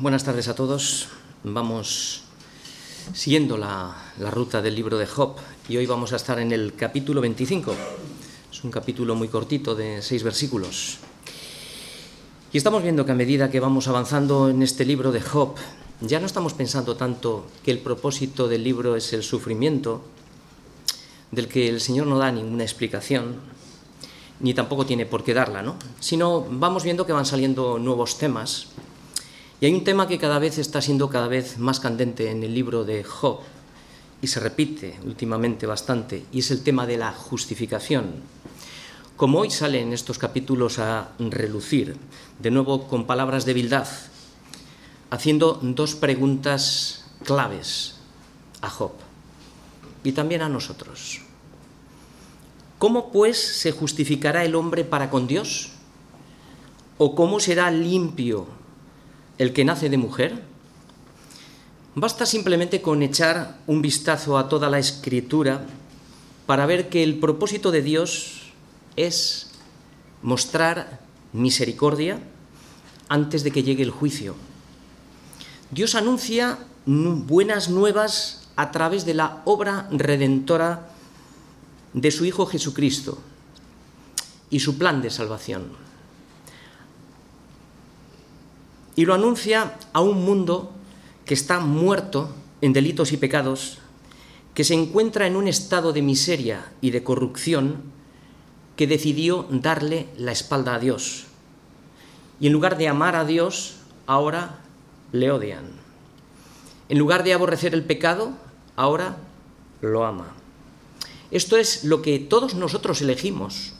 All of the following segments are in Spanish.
Buenas tardes a todos. Vamos siguiendo la, la, ruta del libro de Job y hoy vamos a estar en el capítulo 25. Es un capítulo muy cortito de seis versículos. Y estamos viendo que a medida que vamos avanzando en este libro de Job, ya no estamos pensando tanto que el propósito del libro es el sufrimiento, del que el Señor no da ninguna explicación, ni tampoco tiene por qué darla, ¿no? Sino vamos viendo que van saliendo nuevos temas. Y hay un tema que cada vez está siendo cada vez más candente en el libro de Job y se repite últimamente bastante, y es el tema de la justificación. Como hoy sale en estos capítulos a relucir, de nuevo con palabras de vildad, haciendo dos preguntas claves a Job y también a nosotros. ¿Cómo pues se justificará el hombre para con Dios? ¿O cómo será limpio el que nace de mujer? Basta simplemente con echar un vistazo a toda la escritura para ver que el propósito de Dios es mostrar misericordia antes de que llegue el juicio. Dios anuncia buenas nuevas a través de la obra redentora de su Hijo Jesucristo y su plan de salvación. Y lo anuncia a un mundo que está muerto en delitos y pecados, que se encuentra en un estado de miseria y de corrupción, que decidió darle la espalda a Dios. Y en lugar de amar a Dios, ahora le odian. En lugar de aborrecer el pecado, ahora lo ama. Esto es lo que todos nosotros elegimos.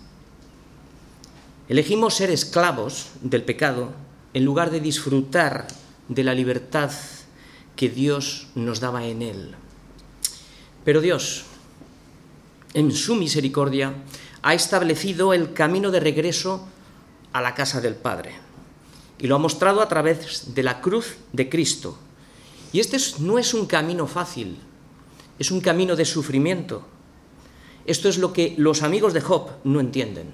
Elegimos ser esclavos del pecado en lugar de disfrutar de la libertad que Dios nos daba en él. Pero Dios, en su misericordia, ha establecido el camino de regreso a la casa del Padre y lo ha mostrado a través de la cruz de Cristo. Y este no es un camino fácil, es un camino de sufrimiento. Esto es lo que los amigos de Job no entienden.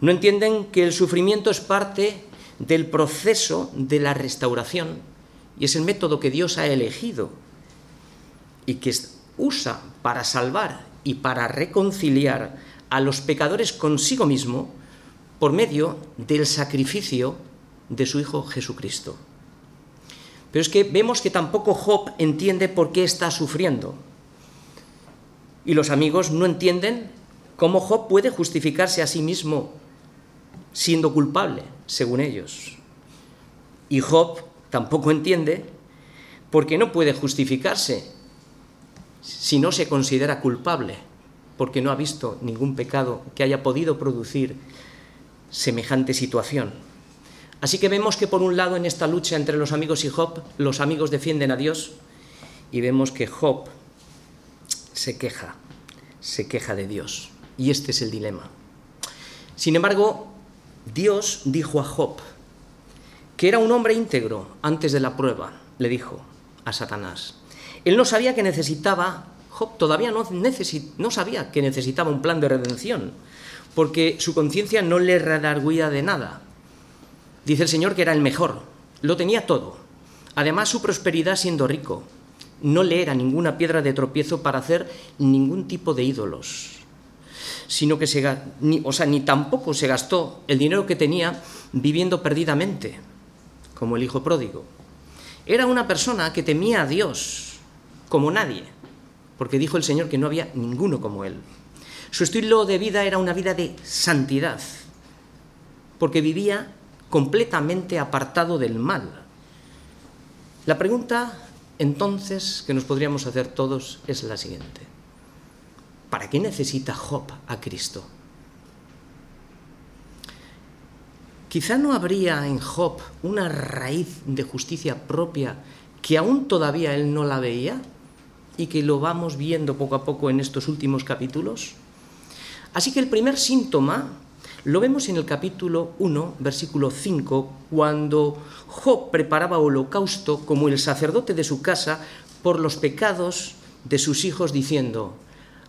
No entienden que el sufrimiento es parte del proceso de la restauración y es el método que Dios ha elegido y que usa para salvar y para reconciliar a los pecadores consigo mismo por medio del sacrificio de su Hijo Jesucristo. Pero es que vemos que tampoco Job entiende por qué está sufriendo. Y los amigos no entienden cómo Job puede justificarse a sí mismo siendo culpable, según ellos. Y Job tampoco entiende por qué no puede justificarse si no se considera culpable, porque no ha visto ningún pecado que haya podido producir semejante situación. Así que vemos que por un lado en esta lucha entre los amigos y Job, los amigos defienden a Dios y vemos que Job se queja, se queja de Dios. Y este es el dilema. Sin embargo, Dios dijo a Job que era un hombre íntegro antes de la prueba, le dijo a Satanás. Él no sabía que necesitaba, Job todavía no, no sabía que necesitaba un plan de redención, porque su conciencia no le redarguía de nada. Dice el Señor que era el mejor, lo tenía todo. Además, su prosperidad siendo rico, no le era ninguna piedra de tropiezo para hacer ningún tipo de ídolos, sino que se, ni, o sea, ni tampoco se gastó el dinero que tenía viviendo perdidamente, como el hijo pródigo. Era una persona que temía a Dios como nadie, porque dijo el Señor que no había ninguno como él. Su estilo de vida era una vida de santidad, porque vivía completamente apartado del mal. La pregunta entonces que nos podríamos hacer todos es la siguiente. ¿Para qué necesita Job a Cristo? Quizá no habría en Job una raíz de justicia propia que aún todavía él no la veía y que lo vamos viendo poco a poco en estos últimos capítulos. Así que el primer síntoma lo vemos en el capítulo 1, versículo 5, cuando Job preparaba holocausto como el sacerdote de su casa por los pecados de sus hijos, diciendo,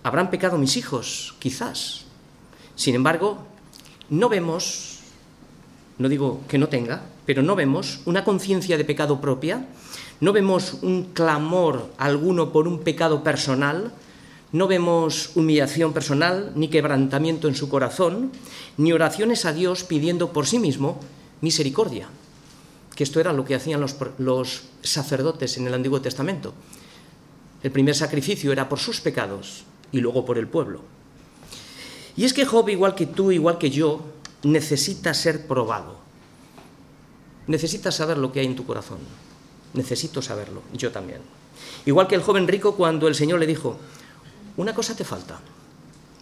¿habrán pecado mis hijos? Quizás. Sin embargo, no vemos no digo que no tenga, pero no vemos una conciencia de pecado propia, no vemos un clamor alguno por un pecado personal, no vemos humillación personal, ni quebrantamiento en su corazón, ni oraciones a Dios pidiendo por sí mismo misericordia, que esto era lo que hacían los, los sacerdotes en el Antiguo Testamento. El primer sacrificio era por sus pecados y luego por el pueblo. Y es que Job, igual que tú, igual que yo, necesita ser probado. Necesita saber lo que hay en tu corazón. Necesito saberlo, yo también. Igual que el joven rico cuando el Señor le dijo, una cosa te falta,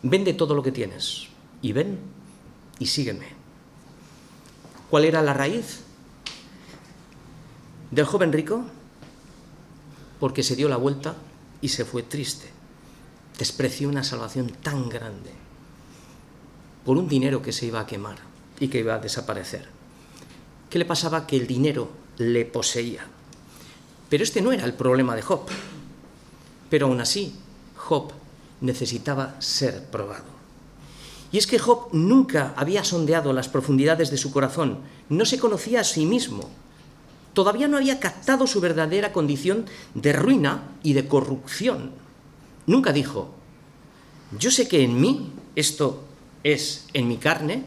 vende todo lo que tienes y ven y sígueme. ¿Cuál era la raíz del joven rico? Porque se dio la vuelta y se fue triste. Despreció una salvación tan grande por un dinero que se iba a quemar y que iba a desaparecer. ¿Qué le pasaba? Que el dinero le poseía. Pero este no era el problema de Job. Pero aún así, Job necesitaba ser probado. Y es que Job nunca había sondeado las profundidades de su corazón, no se conocía a sí mismo, todavía no había captado su verdadera condición de ruina y de corrupción. Nunca dijo, yo sé que en mí esto es en mi carne,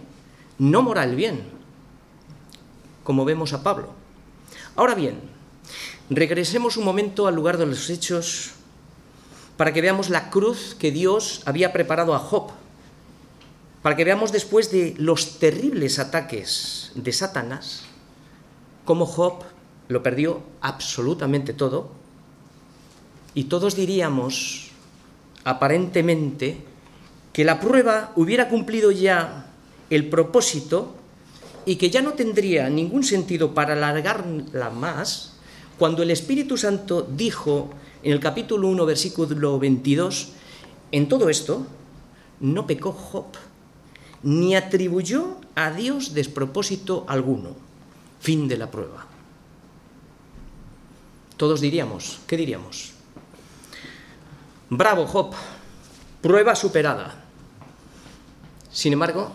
no mora el bien, como vemos a Pablo. Ahora bien, regresemos un momento al lugar de los hechos para que veamos la cruz que Dios había preparado a Job, para que veamos después de los terribles ataques de Satanás, cómo Job lo perdió absolutamente todo, y todos diríamos, aparentemente, que la prueba hubiera cumplido ya el propósito y que ya no tendría ningún sentido para alargarla más, cuando el Espíritu Santo dijo en el capítulo 1, versículo 22, en todo esto no pecó Job, ni atribuyó a Dios despropósito alguno. Fin de la prueba. Todos diríamos, ¿qué diríamos? Bravo Job, prueba superada. Sin embargo,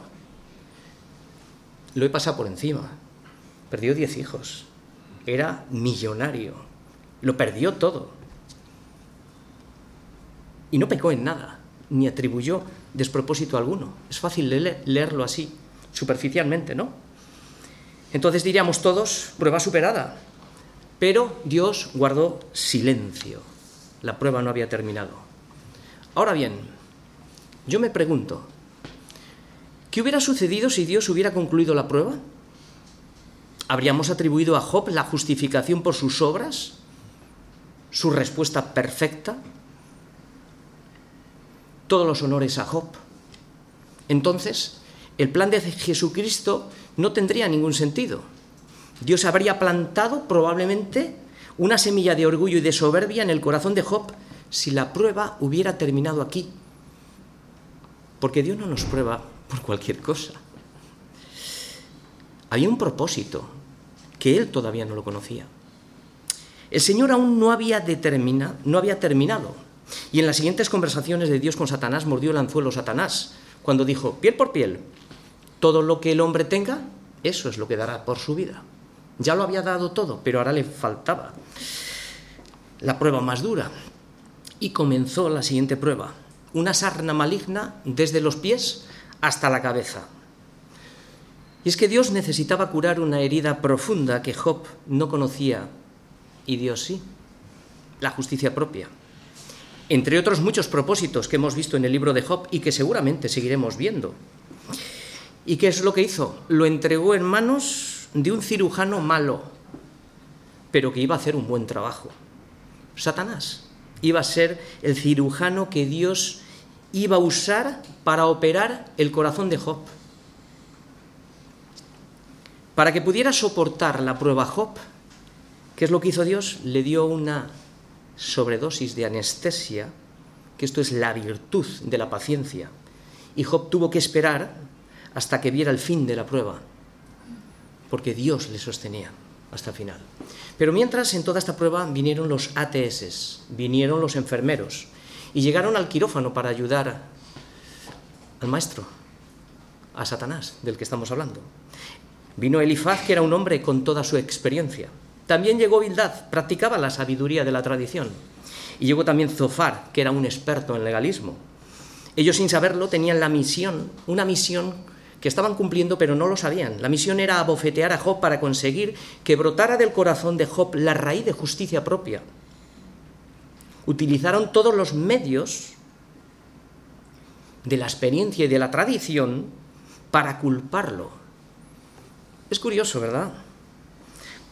lo he pasado por encima. Perdió diez hijos. Era millonario. Lo perdió todo. Y no pecó en nada, ni atribuyó despropósito alguno. Es fácil leerlo así, superficialmente, ¿no? Entonces diríamos todos, prueba superada. Pero Dios guardó silencio. La prueba no había terminado. Ahora bien, yo me pregunto, ¿Qué hubiera sucedido si Dios hubiera concluido la prueba? ¿Habríamos atribuido a Job la justificación por sus obras? ¿Su respuesta perfecta? Todos los honores a Job. Entonces, el plan de Jesucristo no tendría ningún sentido. Dios habría plantado probablemente una semilla de orgullo y de soberbia en el corazón de Job si la prueba hubiera terminado aquí. Porque Dios no nos prueba por cualquier cosa. Había un propósito que él todavía no lo conocía. El Señor aún no había, determinado, no había terminado. Y en las siguientes conversaciones de Dios con Satanás mordió el anzuelo Satanás, cuando dijo, piel por piel, todo lo que el hombre tenga, eso es lo que dará por su vida. Ya lo había dado todo, pero ahora le faltaba la prueba más dura. Y comenzó la siguiente prueba, una sarna maligna desde los pies hasta la cabeza. Y es que Dios necesitaba curar una herida profunda que Job no conocía y Dios sí, la justicia propia. Entre otros muchos propósitos que hemos visto en el libro de Job y que seguramente seguiremos viendo. ¿Y qué es lo que hizo? Lo entregó en manos de un cirujano malo, pero que iba a hacer un buen trabajo. Satanás iba a ser el cirujano que Dios iba a usar para operar el corazón de Job. Para que pudiera soportar la prueba Job, ¿qué es lo que hizo Dios? Le dio una sobredosis de anestesia, que esto es la virtud de la paciencia. Y Job tuvo que esperar hasta que viera el fin de la prueba, porque Dios le sostenía hasta el final. Pero mientras en toda esta prueba vinieron los ATS, vinieron los enfermeros, y llegaron al quirófano para ayudar al maestro, a Satanás, del que estamos hablando. Vino Elifaz, que era un hombre con toda su experiencia. También llegó Bildad, practicaba la sabiduría de la tradición. Y llegó también Zofar, que era un experto en legalismo. Ellos sin saberlo tenían la misión, una misión que estaban cumpliendo pero no lo sabían. La misión era abofetear a Job para conseguir que brotara del corazón de Job la raíz de justicia propia. Utilizaron todos los medios de la experiencia y de la tradición para culparlo. Es curioso, ¿verdad?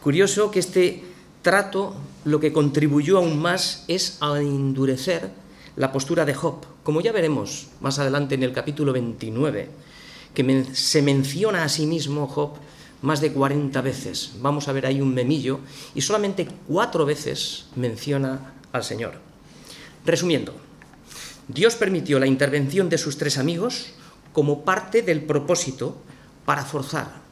Curioso que este trato lo que contribuyó aún más es a endurecer la postura de Job, como ya veremos más adelante en el capítulo 29, que se menciona a sí mismo Job más de 40 veces. Vamos a ver ahí un memillo y solamente cuatro veces menciona al Señor. Resumiendo, Dios permitió la intervención de sus tres amigos como parte del propósito para forzar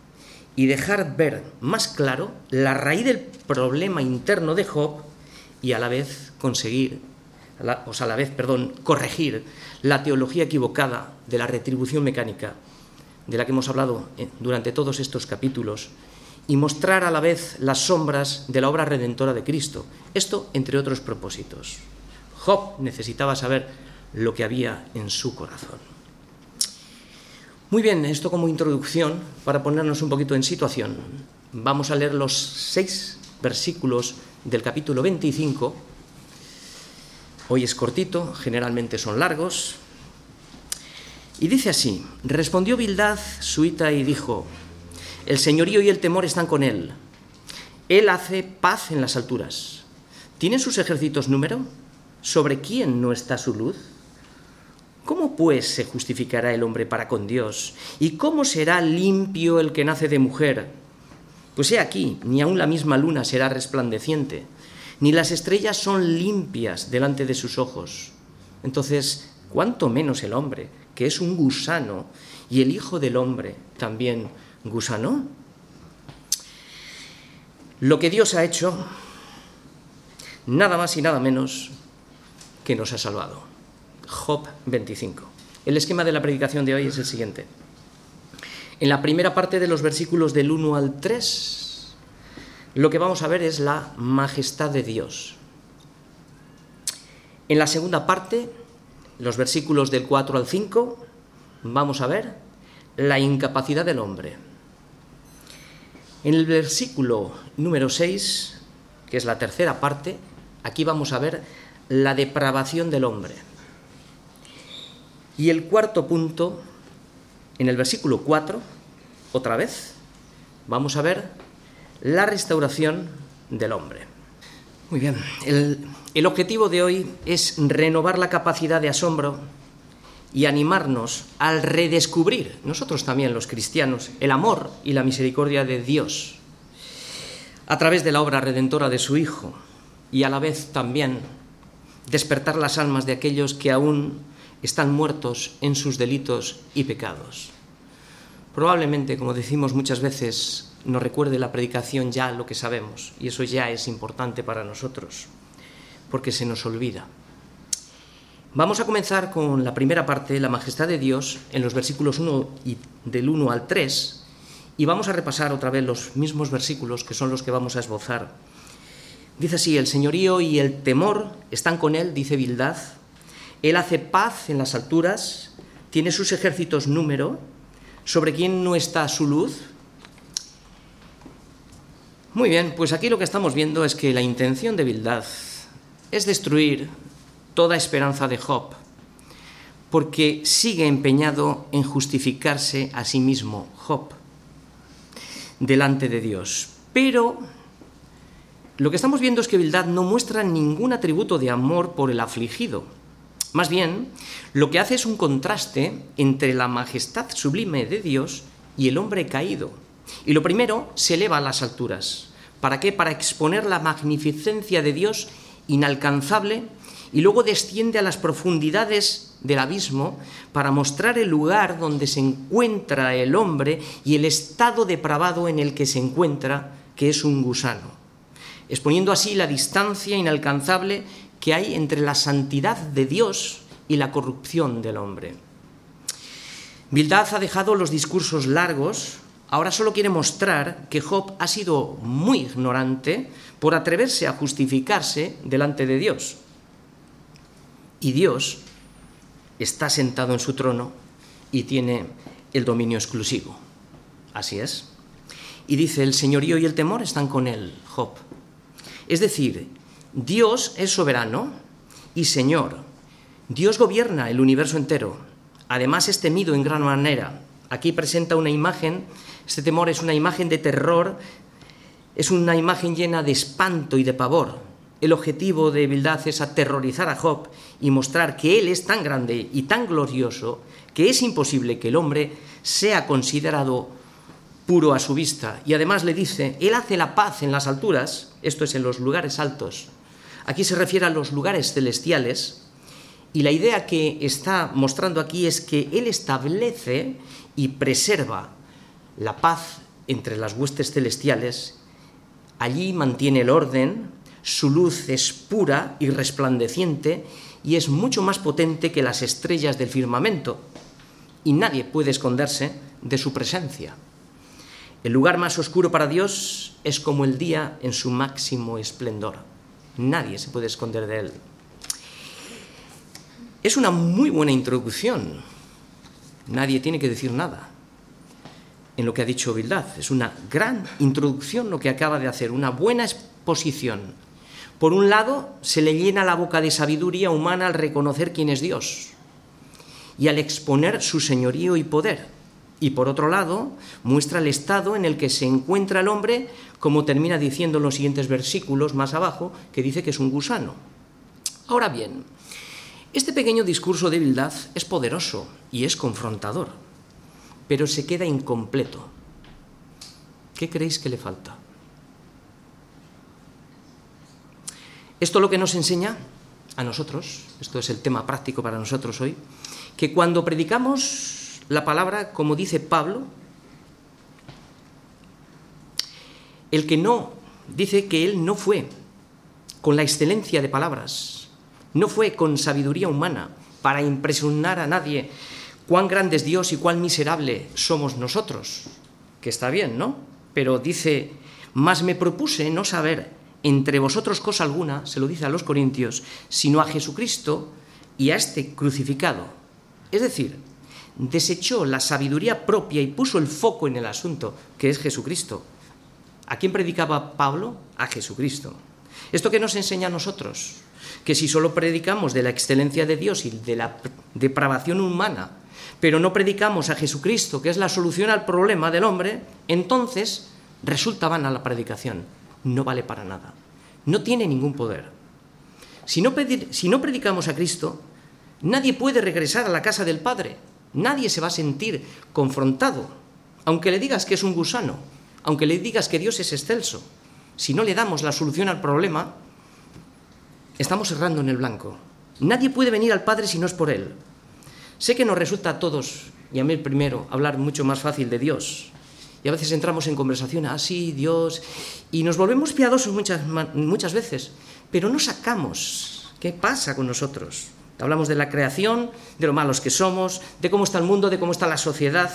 y dejar ver más claro la raíz del problema interno de Job y a la vez conseguir, o sea, a la vez, perdón, corregir la teología equivocada de la retribución mecánica de la que hemos hablado eh, durante todos estos capítulos y mostrar a la vez las sombras de la obra redentora de Cristo. Esto entre otros propósitos. Job necesitaba saber lo que había en su corazón. Muy bien, esto como introducción, para ponernos un poquito en situación, vamos a leer los seis versículos del capítulo 25. Hoy es cortito, generalmente son largos. Y dice así, respondió Bildad, suita, y dijo, el señorío y el temor están con él. Él hace paz en las alturas. ¿Tienen sus ejércitos número? ¿Sobre quién no está su luz? ¿Cómo pues se justificará el hombre para con Dios? ¿Y cómo será limpio el que nace de mujer? Pues he aquí, ni aun la misma luna será resplandeciente, ni las estrellas son limpias delante de sus ojos. Entonces, ¿cuánto menos el hombre, que es un gusano, y el Hijo del Hombre también gusano? Lo que Dios ha hecho, nada más y nada menos que nos ha salvado. Job 25. El esquema de la predicación de hoy es el siguiente. En la primera parte de los versículos del 1 al 3, lo que vamos a ver es la majestad de Dios. En la segunda parte, los versículos del 4 al 5, vamos a ver la incapacidad del hombre. En el versículo número 6, que es la tercera parte, aquí vamos a ver la depravación del hombre. Y el cuarto punto, en el versículo 4, otra vez, vamos a ver la restauración del hombre. Muy bien, el, objetivo de hoy es renovar la capacidad de asombro y animarnos al redescubrir, nosotros también los cristianos, el amor y la misericordia de Dios a través de la obra redentora de su Hijo y a la vez también despertar las almas de aquellos que aún están muertos en sus delitos y pecados. Probablemente, como decimos muchas veces, nos recuerde la predicación ya lo que sabemos, y eso ya es importante para nosotros, porque se nos olvida. Vamos a comenzar con la primera parte, la majestad de Dios, en los versículos 1 y del 1 al 3, y vamos a repasar otra vez los mismos versículos que son los que vamos a esbozar. Dice así, el señorío y el temor están con él, dice Bildad, él hace paz en las alturas, tiene sus ejércitos número, sobre quién no está su luz. Muy bien, pues aquí lo que estamos viendo es que la intención de Bildad es destruir toda esperanza de Job, porque sigue empeñado en justificarse a sí mismo, Job, delante de Dios. Pero lo que estamos viendo es que Bildad no muestra ningún atributo de amor por el afligido, más bien, lo que hace es un contraste entre la majestad sublime de Dios y el hombre caído. Y lo primero se eleva a las alturas. ¿Para qué? Para exponer la magnificencia de Dios inalcanzable y luego desciende a las profundidades del abismo para mostrar el lugar donde se encuentra el hombre y el estado depravado en el que se encuentra, que es un gusano, exponiendo así la distancia inalcanzable que hay entre la santidad de Dios y la corrupción del hombre. Bildad ha dejado los discursos largos ahora solo quiere mostrar que Job ha sido muy ignorante por atreverse a justificarse delante de Dios. Y Dios está sentado en su trono y tiene el dominio exclusivo. Así es. Y dice, el señorío y el temor están con él, Job. Es decir, Dios es soberano y Señor. Dios gobierna el universo entero. Además es temido en gran manera. Aquí presenta una imagen, este temor es una imagen de terror, es una imagen llena de espanto y de pavor. El objetivo de Bildad es aterrorizar a Job y mostrar que él es tan grande y tan glorioso que es imposible que el hombre sea considerado puro a su vista. Y además le dice, Él hace la paz en las alturas, esto es en los lugares altos. Aquí se refiere a los lugares celestiales. Y la idea que está mostrando aquí es que Él establece y preserva la paz entre las huestes celestiales. Allí mantiene el orden, su luz es pura y resplandeciente y es mucho más potente que las estrellas del firmamento. Y nadie puede esconderse de su presencia. El lugar más oscuro para Dios es como el día en su máximo esplendor. Nadie se puede esconder de él. Es una muy buena introducción. Nadie tiene que decir nada en lo que ha dicho Bildad. Es una gran introducción lo que acaba de hacer, una buena exposición. Por un lado, se le llena la boca de sabiduría humana al reconocer quién es Dios y al exponer su señorío y poder. Y por otro lado, muestra el estado en el que se encuentra el hombre, como termina diciendo en los siguientes versículos más abajo, que dice que es un gusano. Ahora bien, este pequeño discurso de Bildad es poderoso y es confrontador, pero se queda incompleto. ¿Qué creéis que le falta? Esto lo que nos enseña a nosotros, esto es el tema práctico para nosotros hoy, que cuando predicamos la palabra, como dice Pablo, el que no, dice que él no fue con la excelencia de palabras, no fue con sabiduría humana para impresionar a nadie cuán grande es Dios y cuán miserable somos nosotros, que está bien, ¿no? Pero dice, más me propuse no saber entre vosotros cosa alguna, se lo dice a los corintios, sino a Jesucristo y a este crucificado. Es decir, desechó la sabiduría propia y puso el foco en el asunto, que es Jesucristo. ¿A quién predicaba Pablo? A Jesucristo. ¿Esto qué nos enseña a nosotros? Que si solo predicamos de la excelencia de Dios y de la depravación humana, pero no predicamos a Jesucristo, que es la solución al problema del hombre, entonces resulta vana la predicación. No vale para nada. No tiene ningún poder. Si no, si no predicamos a Cristo, nadie puede regresar a la casa del Padre Nadie se va a sentir confrontado, aunque le digas que es un gusano, aunque le digas que Dios es excelso. Si no le damos la solución al problema, estamos errando en el blanco. Nadie puede venir al Padre si no es por Él. Sé que nos resulta a todos, y a mí primero, hablar mucho más fácil de Dios. Y a veces entramos en conversación, así, ah, Dios, y nos volvemos piadosos muchas, muchas veces, pero no sacamos qué pasa con nosotros. Hablamos de la creación, de lo malos que somos, de cómo está el mundo, de cómo está la sociedad.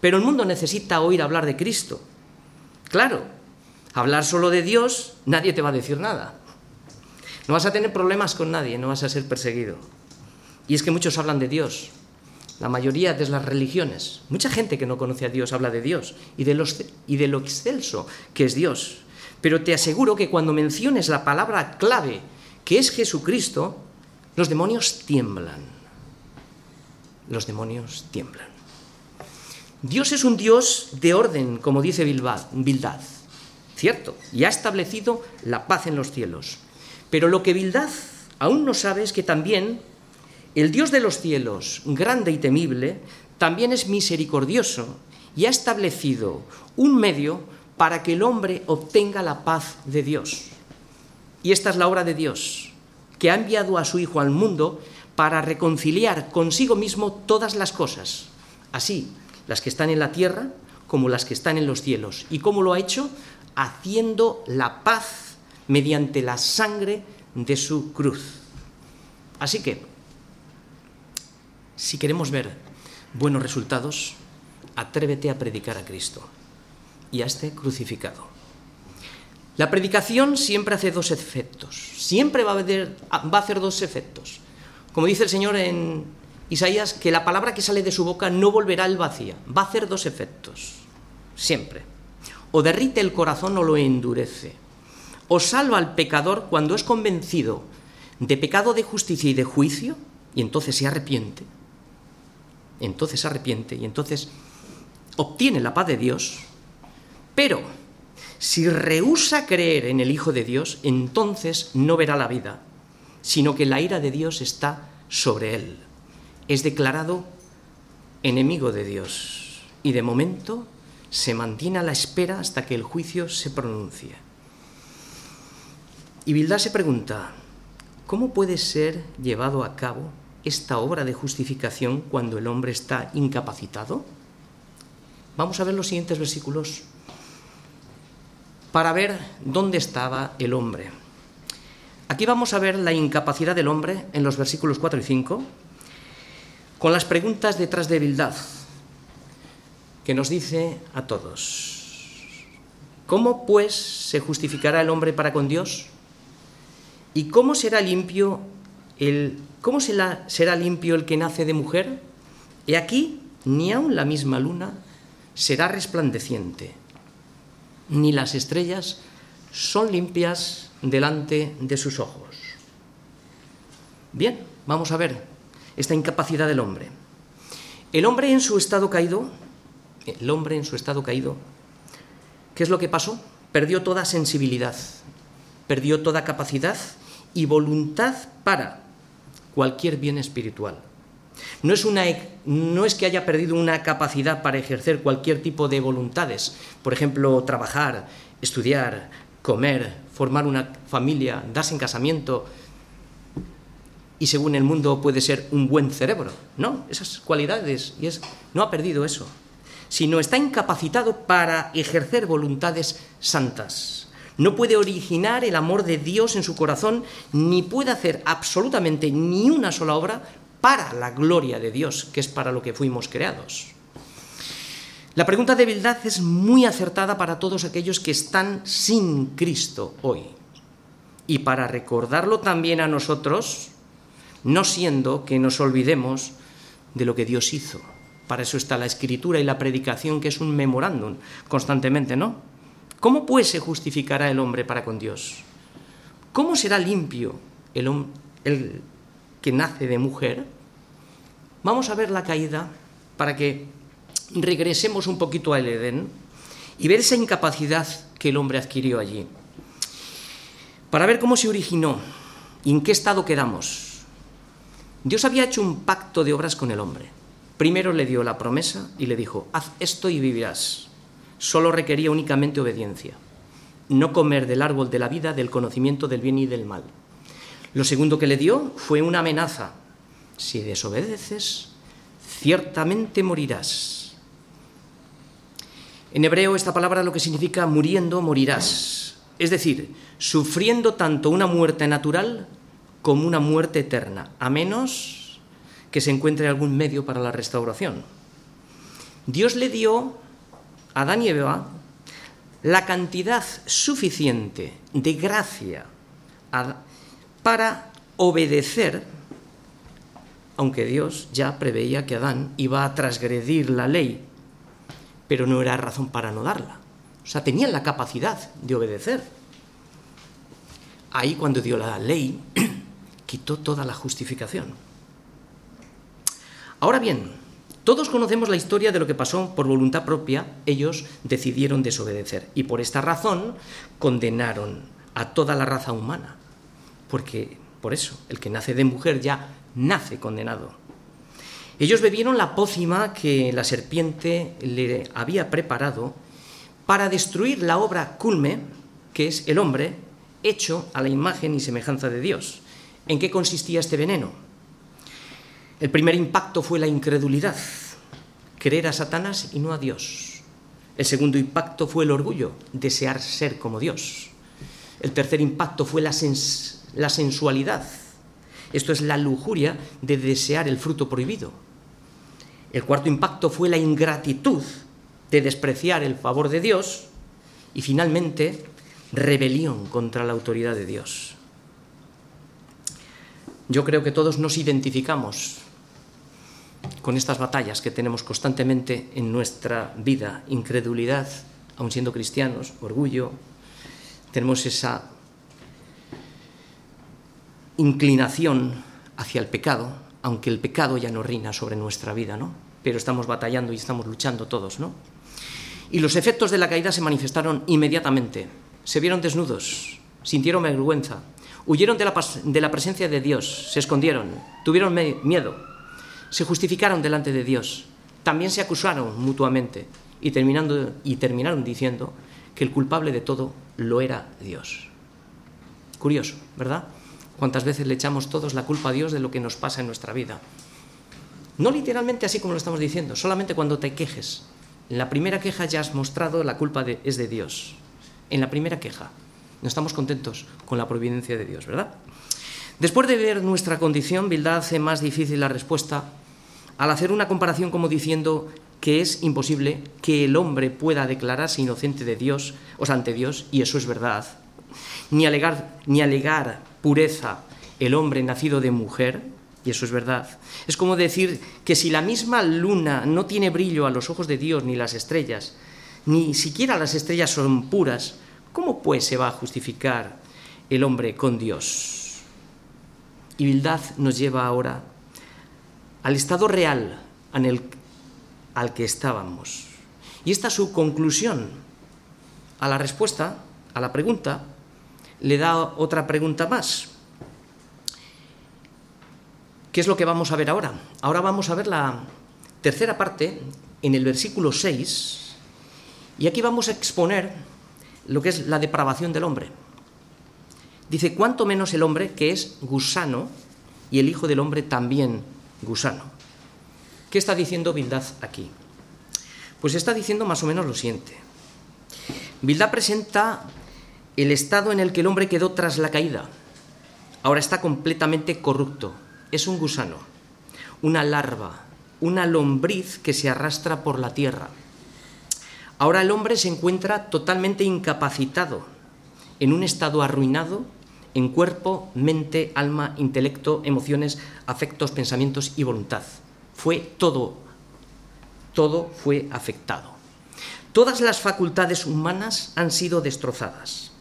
Pero el mundo necesita oír hablar de Cristo. Claro, hablar solo de Dios, nadie te va a decir nada. No vas a tener problemas con nadie, no vas a ser perseguido. Y es que muchos hablan de Dios, la mayoría de las religiones. Mucha gente que no conoce a Dios habla de Dios y de, los, y de lo excelso que es Dios. Pero te aseguro que cuando menciones la palabra clave, que es Jesucristo, los demonios tiemblan. Los demonios tiemblan. Dios es un Dios de orden, como dice Bildad, cierto, y ha establecido la paz en los cielos. Pero lo que Bildad aún no sabe es que también el Dios de los cielos, grande y temible, también es misericordioso y ha establecido un medio para que el hombre obtenga la paz de Dios. Y esta es la obra de Dios, que ha enviado a su Hijo al mundo para reconciliar consigo mismo todas las cosas, así las que están en la tierra como las que están en los cielos. ¿Y cómo lo ha hecho? Haciendo la paz mediante la sangre de su cruz. Así que, si queremos ver buenos resultados, atrévete a predicar a Cristo y a este crucificado. La predicación siempre hace dos efectos, siempre va a, va a hacer dos efectos. Como dice el Señor en Isaías, que la palabra que sale de su boca no volverá al vacío, va a hacer dos efectos, siempre. O derrite el corazón o lo endurece. O salva al pecador cuando es convencido de pecado, de justicia y de juicio, y entonces se arrepiente. Entonces se arrepiente y entonces obtiene la paz de Dios. Pero si rehúsa creer en el Hijo de Dios, entonces no verá la vida, sino que la ira de Dios está sobre él es declarado enemigo de Dios y de momento se mantiene a la espera hasta que el juicio se pronuncie. Y Bildad se pregunta, ¿cómo puede ser llevado a cabo esta obra de justificación cuando el hombre está incapacitado? Vamos a ver los siguientes versículos para ver dónde estaba el hombre. Aquí vamos a ver la incapacidad del hombre en los versículos 4 y 5 con las preguntas detrás de Bildad, que nos dice a todos, ¿cómo pues se justificará el hombre para con Dios? ¿Y cómo será limpio el, cómo será, limpio el que nace de mujer? Y aquí ni aun la misma luna será resplandeciente, ni las estrellas son limpias delante de sus ojos. Bien, vamos a ver esta incapacidad del hombre. El hombre en su estado caído, el hombre en su estado caído, ¿qué es lo que pasó? Perdió toda sensibilidad, perdió toda capacidad y voluntad para cualquier bien espiritual. No es, una, no es que haya perdido una capacidad para ejercer cualquier tipo de voluntades, por ejemplo, trabajar, estudiar, comer, formar una familia, darse en casamiento, y según el mundo puede ser un buen cerebro. No, esas cualidades, y es, no ha perdido eso, sino está incapacitado para ejercer voluntades santas. No puede originar el amor de Dios en su corazón, ni puede hacer absolutamente ni una sola obra para la gloria de Dios, que es para lo que fuimos creados. La pregunta de verdad es muy acertada para todos aquellos que están sin Cristo hoy. Y para recordarlo también a nosotros, no siendo que nos olvidemos de lo que Dios hizo. Para eso está la escritura y la predicación, que es un memorándum constantemente, ¿no? ¿Cómo pues se justificará el hombre para con Dios? ¿Cómo será limpio el, el que nace de mujer? Vamos a ver la caída para que regresemos un poquito al Edén y ver esa incapacidad que el hombre adquirió allí. Para ver cómo se originó y en qué estado quedamos. Dios había hecho un pacto de obras con el hombre. Primero le dio la promesa y le dijo, haz esto y vivirás. Solo requería únicamente obediencia. No comer del árbol de la vida, del conocimiento del bien y del mal. Lo segundo que le dio fue una amenaza. Si desobedeces, ciertamente morirás. En hebreo esta palabra lo que significa muriendo, morirás. Es decir, sufriendo tanto una muerte natural como una muerte eterna, a menos que se encuentre algún medio para la restauración. Dios le dio Adán y Eva la cantidad suficiente de gracia para obedecer, aunque Dios ya preveía que Adán iba a transgredir la ley, pero no era razón para no darla. O sea, tenían la capacidad de obedecer. Ahí cuando dio la ley, quitó toda la justificación. Ahora bien, todos conocemos la historia de lo que pasó por voluntad propia, ellos decidieron desobedecer y por esta razón condenaron a toda la raza humana, porque por eso el que nace de mujer ya nace condenado. Ellos bebieron la pócima que la serpiente le había preparado para destruir la obra culme, que es el hombre, hecho a la imagen y semejanza de Dios. ¿En qué consistía este veneno? El primer impacto fue la incredulidad, creer a Satanás y no a Dios. El segundo impacto fue el orgullo, desear ser como Dios. El tercer impacto fue la, la sensualidad. Esto es la lujuria de desear el fruto prohibido. El cuarto impacto fue la ingratitud de despreciar el favor de Dios y finalmente rebelión contra la autoridad de Dios. Yo creo que todos nos identificamos con estas batallas que tenemos constantemente en nuestra vida, incredulidad, aun siendo cristianos, orgullo, tenemos esa inclinación hacia el pecado, aunque el pecado ya no reina sobre nuestra vida, ¿no? Pero estamos batallando y estamos luchando todos, ¿no? Y los efectos de la caída se manifestaron inmediatamente. Se vieron desnudos, sintieron vergüenza, huyeron de la, de la presencia de Dios, se escondieron, tuvieron miedo, se justificaron delante de Dios, también se acusaron mutuamente y, terminando, y terminaron diciendo que el culpable de todo lo era Dios. Curioso, ¿verdad? Cuántas veces le echamos todos la culpa a Dios de lo que nos pasa en nuestra vida. No literalmente así como lo estamos diciendo, solamente cuando te quejes. En la primera queja ya has mostrado la culpa de, es de Dios. En la primera queja. No estamos contentos con la providencia de Dios, ¿verdad? Después de ver nuestra condición, Bildad hace más difícil la respuesta al hacer una comparación como diciendo que es imposible que el hombre pueda declararse inocente de Dios, o sea, ante Dios, y eso es verdad, ni alegar, ni alegar pureza el hombre nacido de mujer, y eso es verdad. Es como decir que si la misma luna no tiene brillo a los ojos de Dios, ni las estrellas, ni siquiera las estrellas son puras, ¿cómo pues se va a justificar el hombre con Dios? Y Bildad nos lleva ahora al estado real al que estábamos. Y esta su conclusión a la respuesta, a la pregunta, le da otra pregunta más. ¿Qué es lo que vamos a ver ahora? Ahora vamos a ver la tercera parte en el versículo 6 y aquí vamos a exponer lo que es la depravación del hombre. Dice, cuanto menos el hombre que es gusano y el Hijo del Hombre también gusano. ¿Qué está diciendo Bildad aquí? Pues está diciendo más o menos lo siguiente. Bildad presenta el estado en el que el hombre quedó tras la caída. Ahora está completamente corrupto. Es un gusano, una larva, una lombriz que se arrastra por la tierra. Ahora el hombre se encuentra totalmente incapacitado, en un estado arruinado en cuerpo, mente, alma, intelecto, emociones, afectos, pensamientos y voluntad. Fue todo, todo fue afectado. Todas las facultades humanas han sido destrozadas.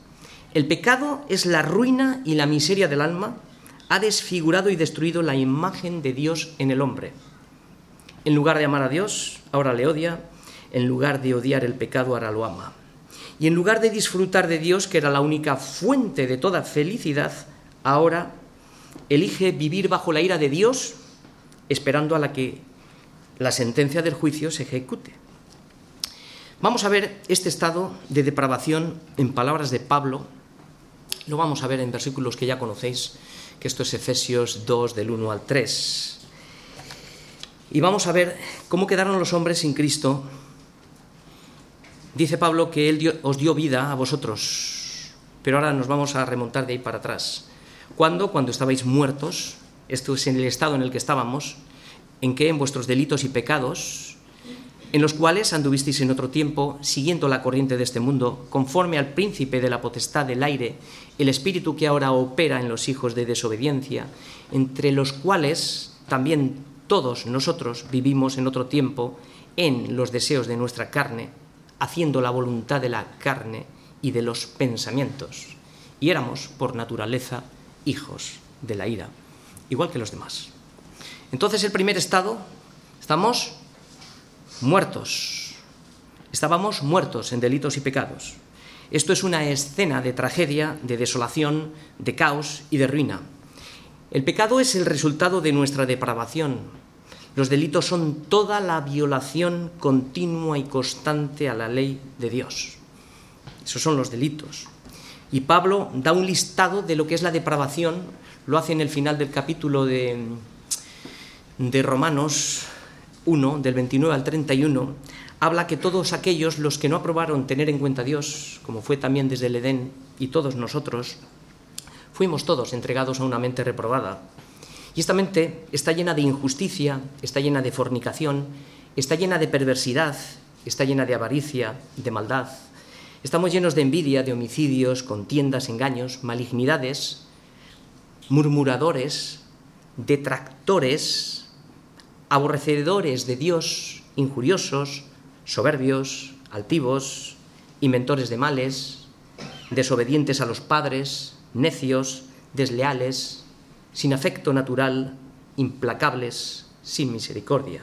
El pecado es la ruina y la miseria del alma, ha desfigurado y destruido la imagen de Dios en el hombre. En lugar de amar a Dios, ahora le odia, en lugar de odiar el pecado, ahora lo ama. Y en lugar de disfrutar de Dios, que era la única fuente de toda felicidad, ahora elige vivir bajo la ira de Dios, esperando a la que la sentencia del juicio se ejecute. Vamos a ver este estado de depravación en palabras de Pablo lo vamos a ver en versículos que ya conocéis, que esto es Efesios 2 del 1 al 3. Y vamos a ver cómo quedaron los hombres sin Cristo. Dice Pablo que Él os dio vida a vosotros, pero ahora nos vamos a remontar de ahí para atrás. ¿Cuándo? Cuando estabais muertos, esto es en el estado en el que estábamos, en que en vuestros delitos y pecados, en los cuales anduvisteis en otro tiempo, siguiendo la corriente de este mundo, conforme al príncipe de la potestad del aire, el espíritu que ahora opera en los hijos de desobediencia, entre los cuales también todos nosotros vivimos en otro tiempo en los deseos de nuestra carne, haciendo la voluntad de la carne y de los pensamientos, y éramos, por naturaleza, hijos de la ira, igual que los demás. Entonces el primer estado, estamos muertos. Estábamos muertos en delitos y pecados. Esto es una escena de tragedia, de desolación, de caos y de ruina. El pecado es el resultado de nuestra depravación. Los delitos son toda la violación continua y constante a la ley de Dios. Esos son los delitos. Y Pablo da un listado de lo que es la depravación, lo hace en el final del capítulo de, de Romanos, 1, del 29 al 31, habla que todos aquellos los que no aprobaron tener en cuenta a Dios, como fue también desde el Edén y todos nosotros, fuimos todos entregados a una mente reprobada. Y esta mente está llena de injusticia, está llena de fornicación, está llena de perversidad, está llena de avaricia, de maldad. Estamos llenos de envidia, de homicidios, contiendas, engaños, malignidades, murmuradores, detractores, aborrecedores de Dios, injuriosos, soberbios, altivos, inventores de males, desobedientes a los padres, necios, desleales, sin afecto natural, implacables, sin misericordia.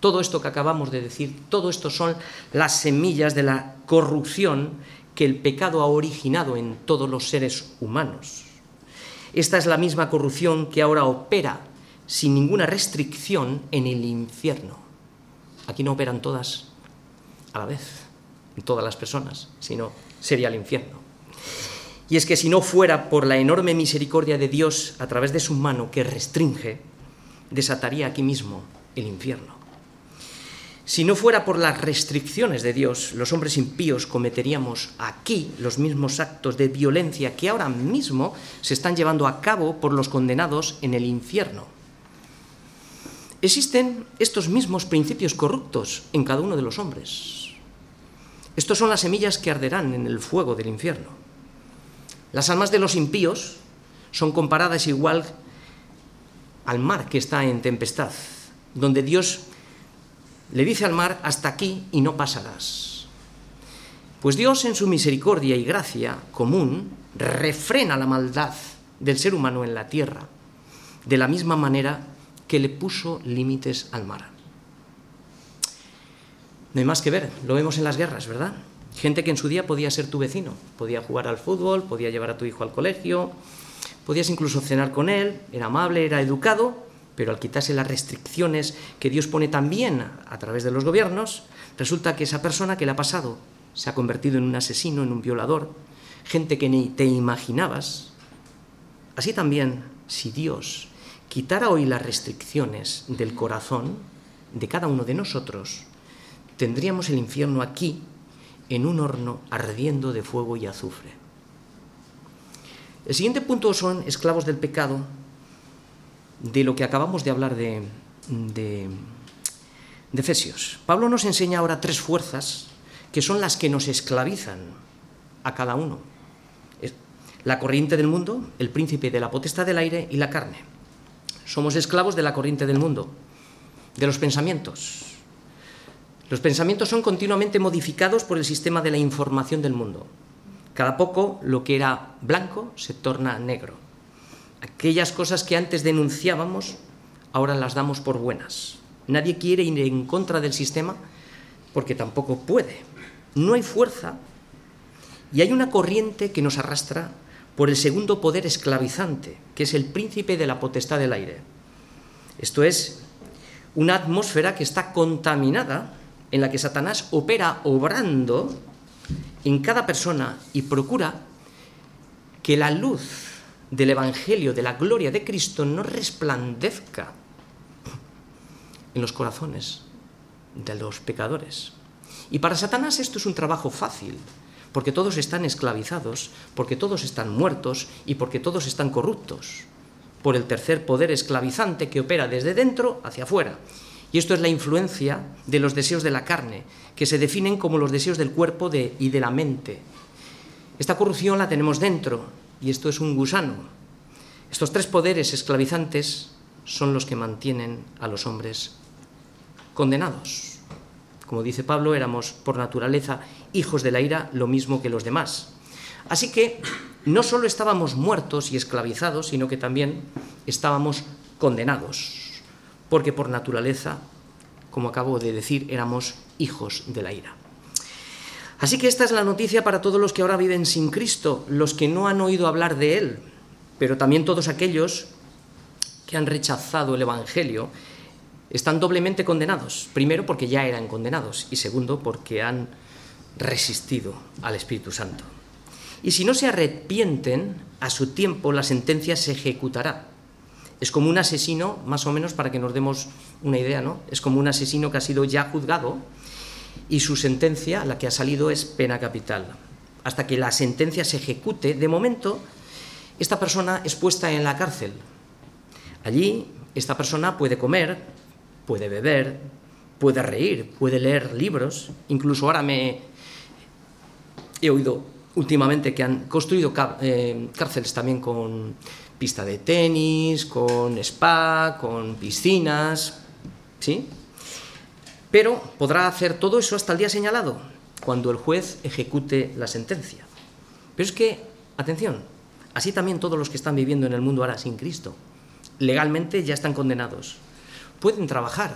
Todo esto que acabamos de decir, todo esto son las semillas de la corrupción que el pecado ha originado en todos los seres humanos. Esta es la misma corrupción que ahora opera sin ninguna restricción en el infierno. Aquí no operan todas a la vez, todas las personas, sino sería el infierno. Y es que si no fuera por la enorme misericordia de Dios a través de su mano que restringe, desataría aquí mismo el infierno. Si no fuera por las restricciones de Dios, los hombres impíos cometeríamos aquí los mismos actos de violencia que ahora mismo se están llevando a cabo por los condenados en el infierno. Existen estos mismos principios corruptos en cada uno de los hombres. Estos son las semillas que arderán en el fuego del infierno. Las almas de los impíos son comparadas igual al mar que está en tempestad, donde Dios le dice al mar, hasta aquí y no pasarás. Pues Dios en su misericordia y gracia común refrena la maldad del ser humano en la tierra, de la misma manera que le puso límites al mar. No hay más que ver, lo vemos en las guerras, ¿verdad? Gente que en su día podía ser tu vecino, podía jugar al fútbol, podía llevar a tu hijo al colegio, podías incluso cenar con él, era amable, era educado, pero al quitarse las restricciones que Dios pone también a través de los gobiernos, resulta que esa persona que le ha pasado se ha convertido en un asesino, en un violador, gente que ni te imaginabas. Así también, si Dios quitara hoy las restricciones del corazón de cada uno de nosotros, tendríamos el infierno aquí, en un horno ardiendo de fuego y azufre. El siguiente punto son esclavos del pecado, de lo que acabamos de hablar de, de, Efesios. Pablo nos enseña ahora tres fuerzas que son las que nos esclavizan a cada uno. La corriente del mundo, el príncipe de la potestad del aire y la carne. Somos esclavos de la corriente del mundo, de los pensamientos. Los pensamientos son continuamente modificados por el sistema de la información del mundo. Cada poco lo que era blanco se torna negro. Aquellas cosas que antes denunciábamos, ahora las damos por buenas. Nadie quiere ir en contra del sistema porque tampoco puede. No hay fuerza y hay una corriente que nos arrastra por el segundo poder esclavizante, que es el príncipe de la potestad del aire. Esto es una atmósfera que está contaminada, en la que Satanás opera obrando en cada persona y procura que la luz del Evangelio, de la gloria de Cristo, no resplandezca en los corazones de los pecadores. Y para Satanás esto es un trabajo fácil, porque todos están esclavizados, porque todos están muertos y porque todos están corruptos por el tercer poder esclavizante que opera desde dentro hacia afuera. Y esto es la influencia de los deseos de la carne, que se definen como los deseos del cuerpo y de la mente. Esta corrupción la tenemos dentro, y esto es un gusano. Estos tres poderes esclavizantes son los que mantienen a los hombres condenados. Como dice Pablo, éramos por naturaleza hijos de la ira, lo mismo que los demás. Así que no solo estábamos muertos y esclavizados, sino que también estábamos condenados, porque por naturaleza, como acabo de decir, éramos hijos de la ira. Así que esta es la noticia para todos los que ahora viven sin Cristo, los que no han oído hablar de Él, pero también todos aquellos que han rechazado el Evangelio están doblemente condenados. Primero porque ya eran condenados y segundo porque han resistido al Espíritu Santo. Y si no se arrepienten, a su tiempo la sentencia se ejecutará. Es como un asesino, más o menos para que nos demos una idea, ¿no? Es como un asesino que ha sido ya juzgado y su sentencia, la que ha salido, es pena capital. Hasta que la sentencia se ejecute, de momento, esta persona es puesta en la cárcel. Allí esta persona puede comer, puede beber, puede reír, puede leer libros, incluso ahora me he oído últimamente que han construido eh, cárceles también con pista de tenis, con spa, con piscinas, ¿sí? Pero podrá hacer todo eso hasta el día señalado, cuando el juez ejecute la sentencia. Pero es que, atención, así también todos los que están viviendo en el mundo ahora sin Cristo, legalmente ya están condenados. Pueden trabajar,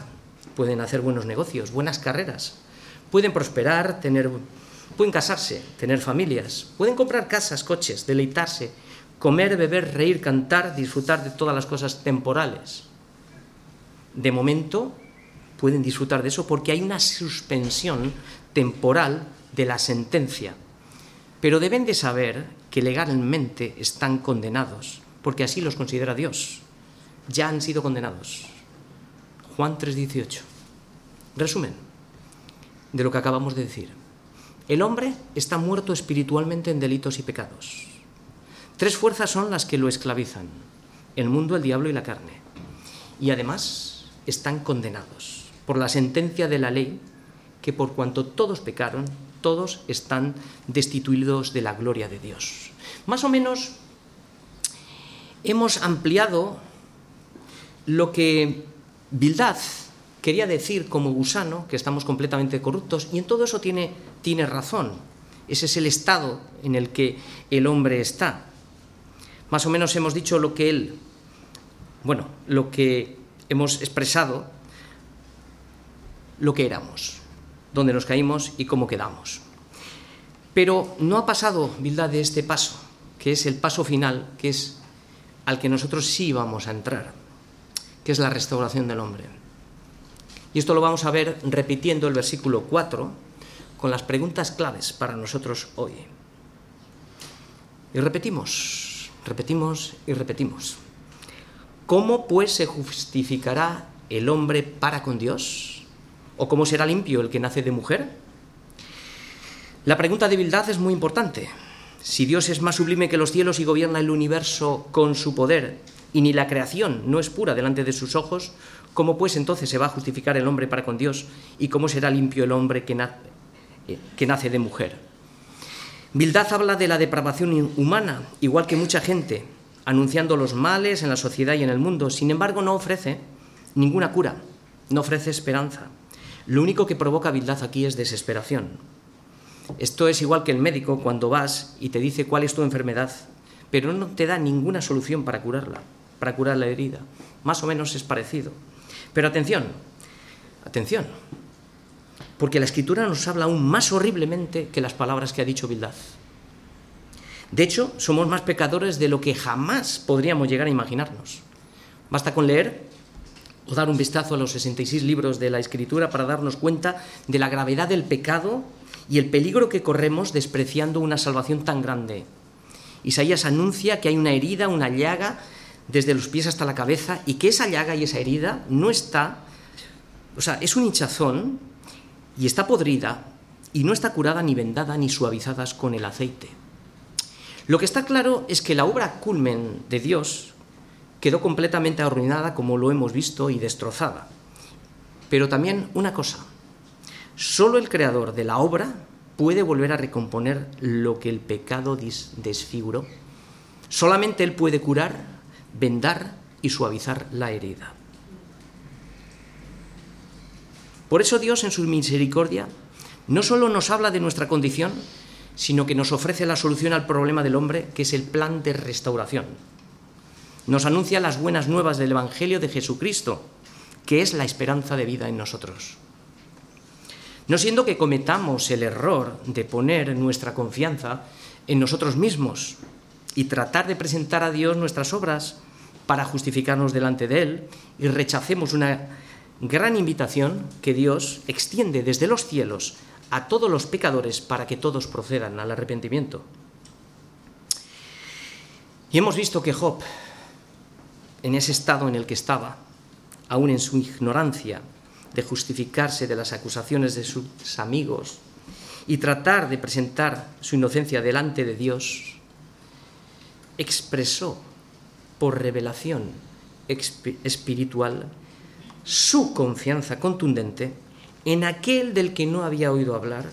pueden hacer buenos negocios, buenas carreras, pueden prosperar, tener, pueden casarse, tener familias, pueden comprar casas, coches, deleitarse, comer, beber, reír, cantar, disfrutar de todas las cosas temporales. De momento pueden disfrutar de eso porque hay una suspensión temporal de la sentencia. Pero deben de saber que legalmente están condenados, porque así los considera Dios. Ya han sido condenados. Juan 3:18. Resumen de lo que acabamos de decir. El hombre está muerto espiritualmente en delitos y pecados. Tres fuerzas son las que lo esclavizan, el mundo, el diablo y la carne. Y además están condenados por la sentencia de la ley que por cuanto todos pecaron, todos están destituidos de la gloria de Dios. Más o menos hemos ampliado lo que Bildad quería decir como gusano, que estamos completamente corruptos, y en todo eso tiene, tiene razón. Ese es el estado en el que el hombre está. Más o menos hemos dicho lo que él, bueno, lo que hemos expresado, lo que éramos, dónde nos caímos y cómo quedamos. Pero no ha pasado Bildad de este paso, que es el paso final, que es al que nosotros sí vamos a entrar, que es la restauración del hombre. Y esto lo vamos a ver repitiendo el versículo 4 con las preguntas claves para nosotros hoy. Y repetimos, repetimos y repetimos. ¿Cómo pues se justificará el hombre para con Dios? ¿O cómo será limpio el que nace de mujer? La pregunta de Bildad es muy importante. Si Dios es más sublime que los cielos y gobierna el universo con su poder, y ni la creación no es pura delante de sus ojos, ¿cómo pues entonces se va a justificar el hombre para con Dios? ¿Y cómo será limpio el hombre que, eh, que nace de mujer? Bildad habla de la depravación humana, igual que mucha gente, anunciando los males en la sociedad y en el mundo. Sin embargo, no ofrece ninguna cura, no ofrece esperanza. Lo único que provoca Bildad aquí es desesperación. Esto es igual que el médico cuando vas y te dice cuál es tu enfermedad, pero no te da ninguna solución para curarla, para curar la herida. Más o menos es parecido. Pero atención, atención, porque la escritura nos habla aún más horriblemente que las palabras que ha dicho Bildad. De hecho, somos más pecadores de lo que jamás podríamos llegar a imaginarnos. Basta con leer o dar un vistazo a los 66 libros de la escritura para darnos cuenta de la gravedad del pecado y el peligro que corremos despreciando una salvación tan grande. Isaías anuncia que hay una herida, una llaga desde los pies hasta la cabeza y que esa llaga y esa herida no está, o sea, es un hinchazón y está podrida y no está curada ni vendada ni suavizadas con el aceite. Lo que está claro es que la obra culmen de Dios quedó completamente arruinada como lo hemos visto y destrozada. Pero también una cosa, solo el creador de la obra puede volver a recomponer lo que el pecado desfiguró. Solamente Él puede curar vendar y suavizar la herida. Por eso Dios en su misericordia no solo nos habla de nuestra condición, sino que nos ofrece la solución al problema del hombre, que es el plan de restauración. Nos anuncia las buenas nuevas del Evangelio de Jesucristo, que es la esperanza de vida en nosotros. No siendo que cometamos el error de poner nuestra confianza en nosotros mismos, y tratar de presentar a Dios nuestras obras para justificarnos delante de Él y rechacemos una gran invitación que Dios extiende desde los cielos a todos los pecadores para que todos procedan al arrepentimiento. Y hemos visto que Job, en ese estado en el que estaba, aún en su ignorancia de justificarse de las acusaciones de sus amigos y tratar de presentar su inocencia delante de Dios, expresó por revelación espiritual su confianza contundente en aquel del que no había oído hablar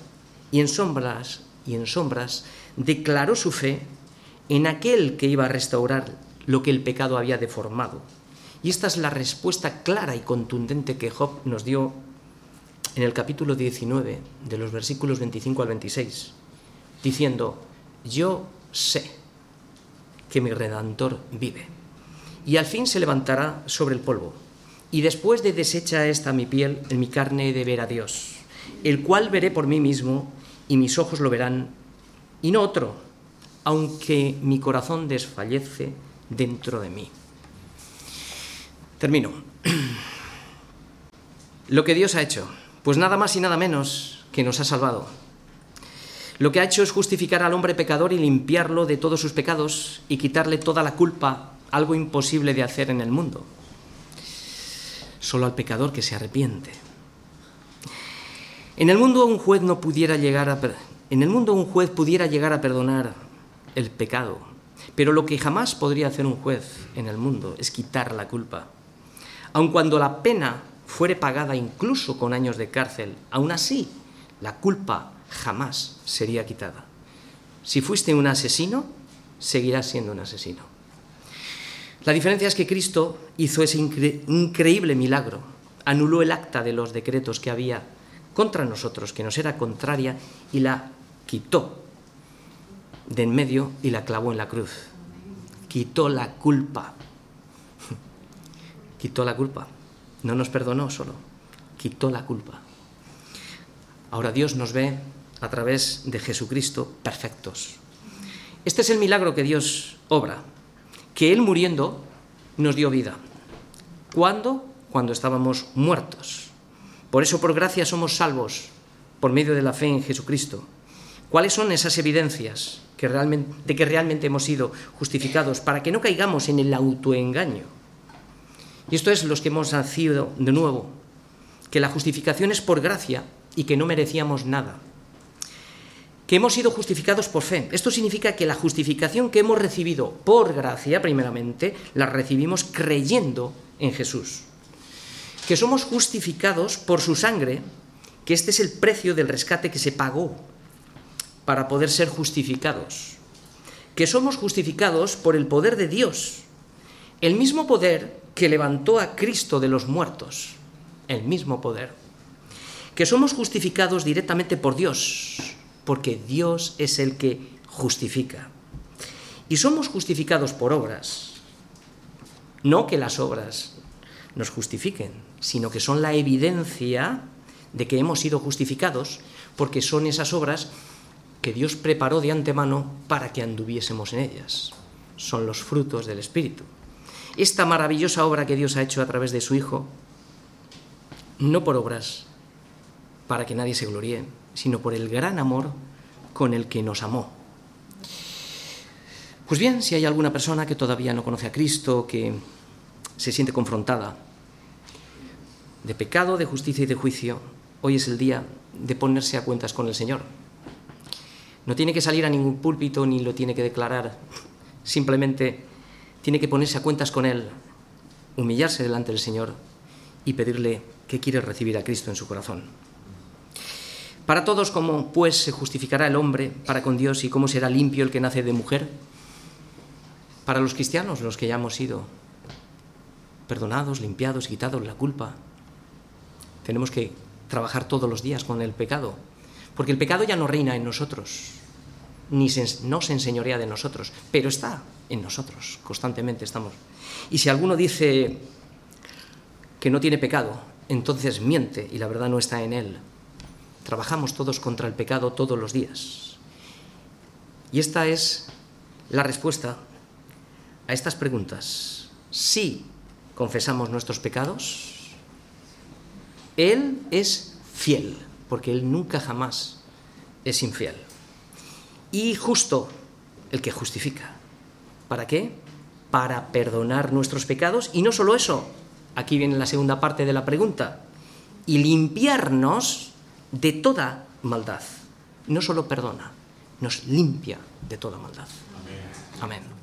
y en sombras y en sombras declaró su fe en aquel que iba a restaurar lo que el pecado había deformado. Y esta es la respuesta clara y contundente que Job nos dio en el capítulo 19, de los versículos 25 al 26, diciendo, yo sé que mi redentor vive, y al fin se levantará sobre el polvo, y después de deshecha esta mi piel, en mi carne de ver a Dios, el cual veré por mí mismo, y mis ojos lo verán, y no otro, aunque mi corazón desfallece dentro de mí. Termino. Lo que Dios ha hecho, pues nada más y nada menos que nos ha salvado. Lo que ha hecho es justificar al hombre pecador y limpiarlo de todos sus pecados y quitarle toda la culpa, algo imposible de hacer en el mundo. Solo al pecador que se arrepiente. En el mundo un juez no pudiera llegar a en el mundo un juez pudiera llegar a perdonar el pecado, pero lo que jamás podría hacer un juez en el mundo es quitar la culpa. Aun cuando la pena fuere pagada incluso con años de cárcel, aún así la culpa jamás sería quitada. Si fuiste un asesino, seguirás siendo un asesino. La diferencia es que Cristo hizo ese increíble milagro, anuló el acta de los decretos que había contra nosotros, que nos era contraria, y la quitó de en medio y la clavó en la cruz. Quitó la culpa. Quitó la culpa. No nos perdonó solo, quitó la culpa. Ahora Dios nos ve a través de Jesucristo perfectos. Este es el milagro que Dios obra, que Él muriendo nos dio vida. ¿Cuándo? Cuando estábamos muertos. Por eso por gracia somos salvos, por medio de la fe en Jesucristo. ¿Cuáles son esas evidencias que realmente, de que realmente hemos sido justificados para que no caigamos en el autoengaño? Y esto es los que hemos nacido de nuevo, que la justificación es por gracia y que no merecíamos nada. Que hemos sido justificados por fe. Esto significa que la justificación que hemos recibido por gracia, primeramente, la recibimos creyendo en Jesús. Que somos justificados por su sangre, que este es el precio del rescate que se pagó para poder ser justificados. Que somos justificados por el poder de Dios, el mismo poder que levantó a Cristo de los muertos, el mismo poder. Que somos justificados directamente por Dios, porque Dios es el que justifica. Y somos justificados por obras, no que las obras nos justifiquen, sino que son la evidencia de que hemos sido justificados, porque son esas obras que Dios preparó de antemano para que anduviésemos en ellas. Son los frutos del Espíritu. Esta maravillosa obra que Dios ha hecho a través de su Hijo, no por obras para que nadie se gloríe, sino por el gran amor con el que nos amó. Pues bien, si hay alguna persona que todavía no conoce a Cristo, que se siente confrontada de pecado, de justicia y de juicio, hoy es el día de ponerse a cuentas con el Señor. No tiene que salir a ningún púlpito ni lo tiene que declarar. Simplemente tiene que ponerse a cuentas con Él, humillarse delante del Señor y pedirle que quiere recibir a Cristo en su corazón. Para todos, ¿cómo pues se justificará el hombre para con Dios y cómo será limpio el que nace de mujer? Para los cristianos, los que ya hemos sido perdonados, limpiados, quitados la culpa, tenemos que trabajar todos los días con el pecado, porque el pecado ya no reina en nosotros, ni no se enseñorea de nosotros, pero está en nosotros, constantemente estamos. Y si alguno dice que no tiene pecado, entonces miente y la verdad no está en él. Trabajamos todos contra el pecado todos los días. Y esta es la respuesta a estas preguntas. Si confesamos nuestros pecados, Él es fiel porque Él nunca jamás es infiel. Y justo el que justifica. ¿Para qué? Para perdonar nuestros pecados y no solo eso, aquí viene la segunda parte de la pregunta, y limpiarnos de toda maldad. No solo perdona, nos limpia de toda maldad. Amén. Amén.